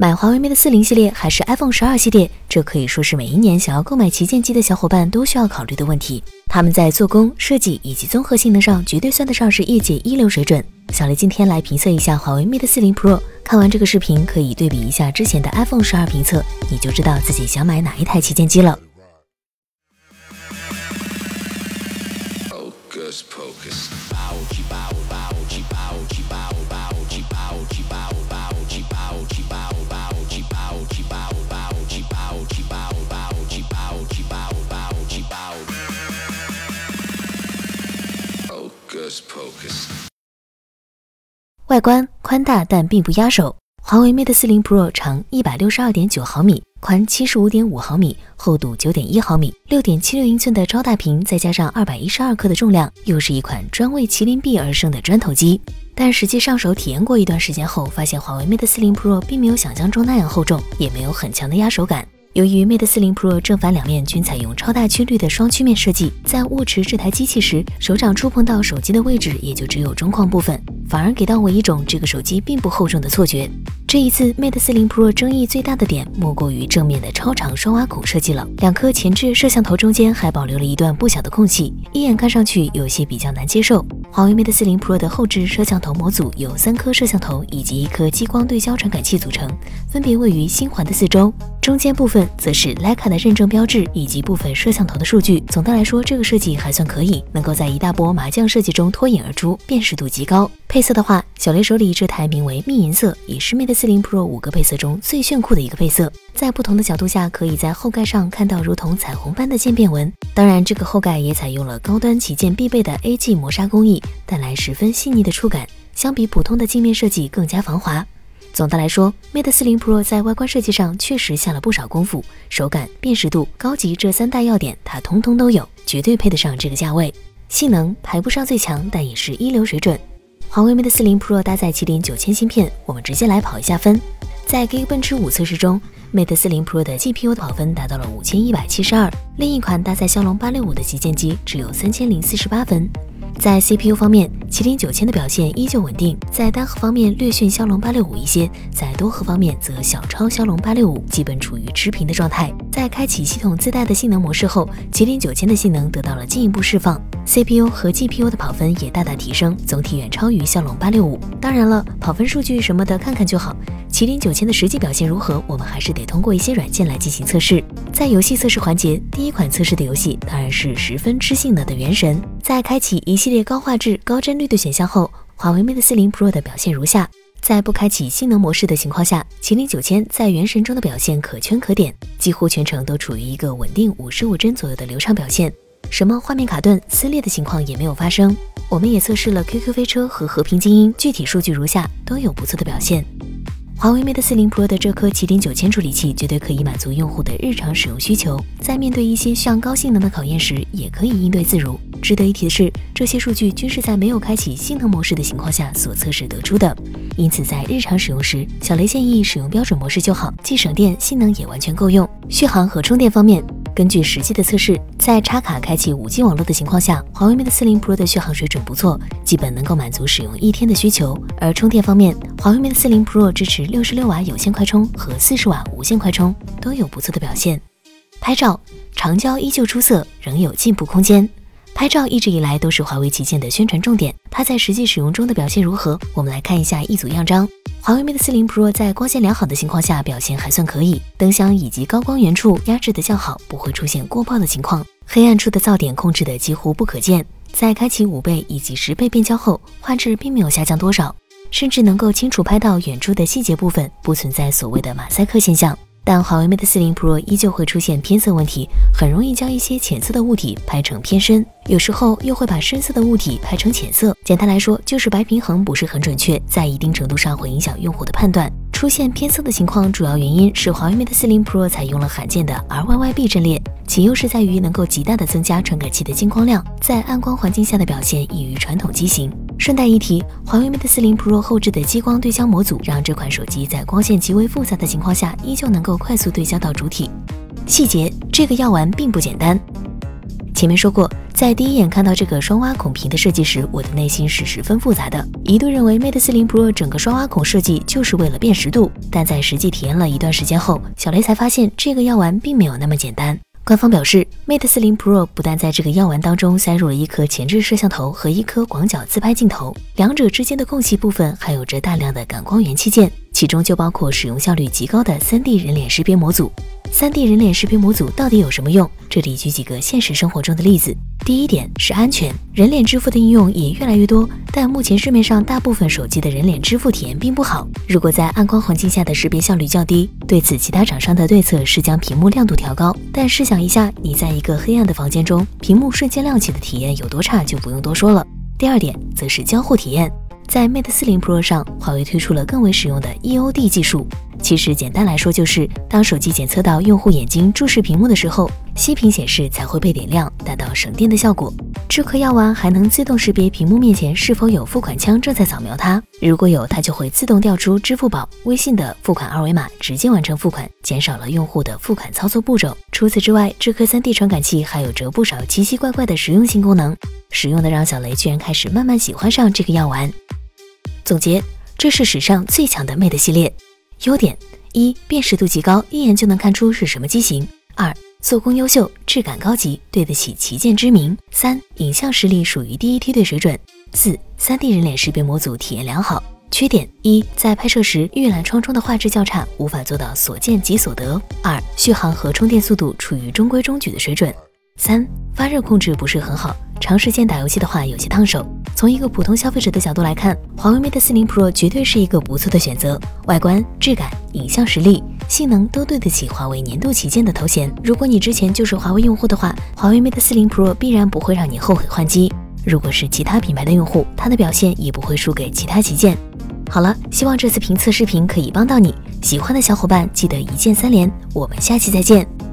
买华为 Mate 四零系列还是 iPhone 十二系列，这可以说是每一年想要购买旗舰机的小伙伴都需要考虑的问题。他们在做工、设计以及综合性能上，绝对算得上是业界一流水准。小雷今天来评测一下华为 Mate 四零 Pro，看完这个视频可以对比一下之前的 iPhone 十二评测，你就知道自己想买哪一台旗舰机了。外观宽大但并不压手。华为 Mate 40 Pro 长一百六十二点九毫米，宽七十五点五毫米，厚度九点一毫米，六点七六英寸的超大屏，再加上二百一十二克的重量，又是一款专为麒麟臂而生的砖头机。但实际上手体验过一段时间后，发现华为 Mate 40 Pro 并没有想象中那样厚重，也没有很强的压手感。由于 Mate 40 Pro 正反两面均采用超大曲率的双曲面设计，在握持这台机器时，手掌触碰到手机的位置也就只有中框部分，反而给到我一种这个手机并不厚重的错觉。这一次 Mate 40 Pro 争议最大的点，莫过于正面的超长双挖孔设计了。两颗前置摄像头中间还保留了一段不小的空隙，一眼看上去有些比较难接受。华为 Mate 40 Pro 的后置摄像头模组由三颗摄像头以及一颗激光对焦传感器组成，分别位于星环的四周。中间部分则是徕卡的认证标志以及部分摄像头的数据。总的来说，这个设计还算可以，能够在一大波麻将设计中脱颖而出，辨识度极高。配色的话，小雷手里这台名为蜜银色，也是 Mate 40 Pro 五个配色中最炫酷的一个配色。在不同的角度下，可以在后盖上看到如同彩虹般的渐变纹。当然，这个后盖也采用了高端旗舰必备的 AG 磨砂工艺，带来十分细腻的触感，相比普通的镜面设计更加防滑。总的来说，Mate 40 Pro 在外观设计上确实下了不少功夫，手感、辨识度、高级这三大要点它通通都有，绝对配得上这个价位。性能排不上最强，但也是一流水准。华为 Mate 40 Pro 搭载麒麟九千芯片，我们直接来跑一下分。在 Geekbench 五测试中，Mate 40 Pro 的 GPU 跑分达到了五千一百七十二，另一款搭载骁龙八六五的旗舰机只有三千零四十八分。在 CPU 方面，麒麟九千的表现依旧稳定，在单核方面略逊骁龙八六五一些，在多核方面则小超骁龙八六五，基本处于持平的状态。在开启系统自带的性能模式后，麒麟九千的性能得到了进一步释放，CPU 和 GPU 的跑分也大大提升，总体远超于骁龙八六五。当然了，跑分数据什么的看看就好。麒麟九千的实际表现如何，我们还是得通过一些软件来进行测试。在游戏测试环节，第一款测试的游戏当然是十分吃性能的《原神》。在开启一系列高画质、高帧率的选项后，华为 Mate 40 Pro 的表现如下：在不开启性能模式的情况下，麒麟九千在《原神》中的表现可圈可点，几乎全程都处于一个稳定五十五帧左右的流畅表现，什么画面卡顿、撕裂的情况也没有发生。我们也测试了 QQ 飞车和和平精英，具体数据如下，都有不错的表现。华为 Mate 40 Pro 的这颗麒麟九千处理器绝对可以满足用户的日常使用需求，在面对一些需要高性能的考验时，也可以应对自如。值得一提的是，这些数据均是在没有开启性能模式的情况下所测试得出的，因此在日常使用时，小雷建议使用标准模式就好，既省电，性能也完全够用。续航和充电方面。根据实际的测试，在插卡开启 5G 网络的情况下，华为 Mate 40 Pro 的续航水准不错，基本能够满足使用一天的需求。而充电方面，华为 Mate 40 Pro 支持66瓦有线快充和40瓦无线快充，都有不错的表现。拍照长焦依旧出色，仍有进步空间。拍照一直以来都是华为旗舰的宣传重点，它在实际使用中的表现如何？我们来看一下一组样张。华为 Mate 40 Pro 在光线良好的情况下表现还算可以，灯箱以及高光源处压制的较好，不会出现过曝的情况。黑暗处的噪点控制的几乎不可见，在开启五倍以及十倍变焦后，画质并没有下降多少，甚至能够清楚拍到远处的细节部分，不存在所谓的马赛克现象。但华为 Mate 40 Pro 依旧会出现偏色问题，很容易将一些浅色的物体拍成偏深，有时候又会把深色的物体拍成浅色。简单来说，就是白平衡不是很准确，在一定程度上会影响用户的判断。出现偏色的情况，主要原因是华为 Mate 40 Pro 采用了罕见的 RYYB 阵列，其优势在于能够极大的增加传感器的进光量，在暗光环境下的表现异于传统机型。顺带一提，华为 Mate 40 Pro 后置的激光对焦模组，让这款手机在光线极为复杂的情况下，依旧能够快速对焦到主体。细节，这个药丸并不简单。前面说过，在第一眼看到这个双挖孔屏的设计时，我的内心是十分复杂的，一度认为 Mate 40 Pro 整个双挖孔设计就是为了辨识度，但在实际体验了一段时间后，小雷才发现这个药丸并没有那么简单。官方表示，Mate 40 Pro 不但在这个药丸当中塞入了一颗前置摄像头和一颗广角自拍镜头，两者之间的空隙部分还有着大量的感光元器件，其中就包括使用效率极高的 3D 人脸识别模组。3D 人脸识别模组到底有什么用？这里举几个现实生活中的例子。第一点是安全，人脸支付的应用也越来越多，但目前市面上大部分手机的人脸支付体验并不好。如果在暗光环境下的识别效率较低，对此其他厂商的对策是将屏幕亮度调高。但试想一下，你在一个黑暗的房间中，屏幕瞬间亮起的体验有多差，就不用多说了。第二点则是交互体验，在 Mate 40 Pro 上，华为推出了更为实用的 EOD 技术。其实简单来说，就是当手机检测到用户眼睛注视屏幕的时候，息屏显示才会被点亮，达到省电的效果。这颗药丸还能自动识别屏幕面前是否有付款枪正在扫描它，如果有，它就会自动调出支付宝、微信的付款二维码，直接完成付款，减少了用户的付款操作步骤。除此之外，这颗 3D 传感器还有着不少奇奇怪怪的实用性功能，实用的让小雷居然开始慢慢喜欢上这个药丸。总结，这是史上最强的 Mate 系列。优点一，辨识度极高，一眼就能看出是什么机型；二，做工优秀，质感高级，对得起旗舰之名；三，影像实力属于第一梯队水准；四，3D 人脸识别模组体验良好。缺点一，在拍摄时预览窗中的画质较差，无法做到所见即所得；二，续航和充电速度处于中规中矩的水准；三，发热控制不是很好。长时间打游戏的话，有些烫手。从一个普通消费者的角度来看，华为 Mate 40 Pro 绝对是一个不错的选择。外观、质感、影像实力、性能都对得起华为年度旗舰的头衔。如果你之前就是华为用户的话，华为 Mate 40 Pro 必然不会让你后悔换机。如果是其他品牌的用户，它的表现也不会输给其他旗舰。好了，希望这次评测视频可以帮到你。喜欢的小伙伴记得一键三连。我们下期再见。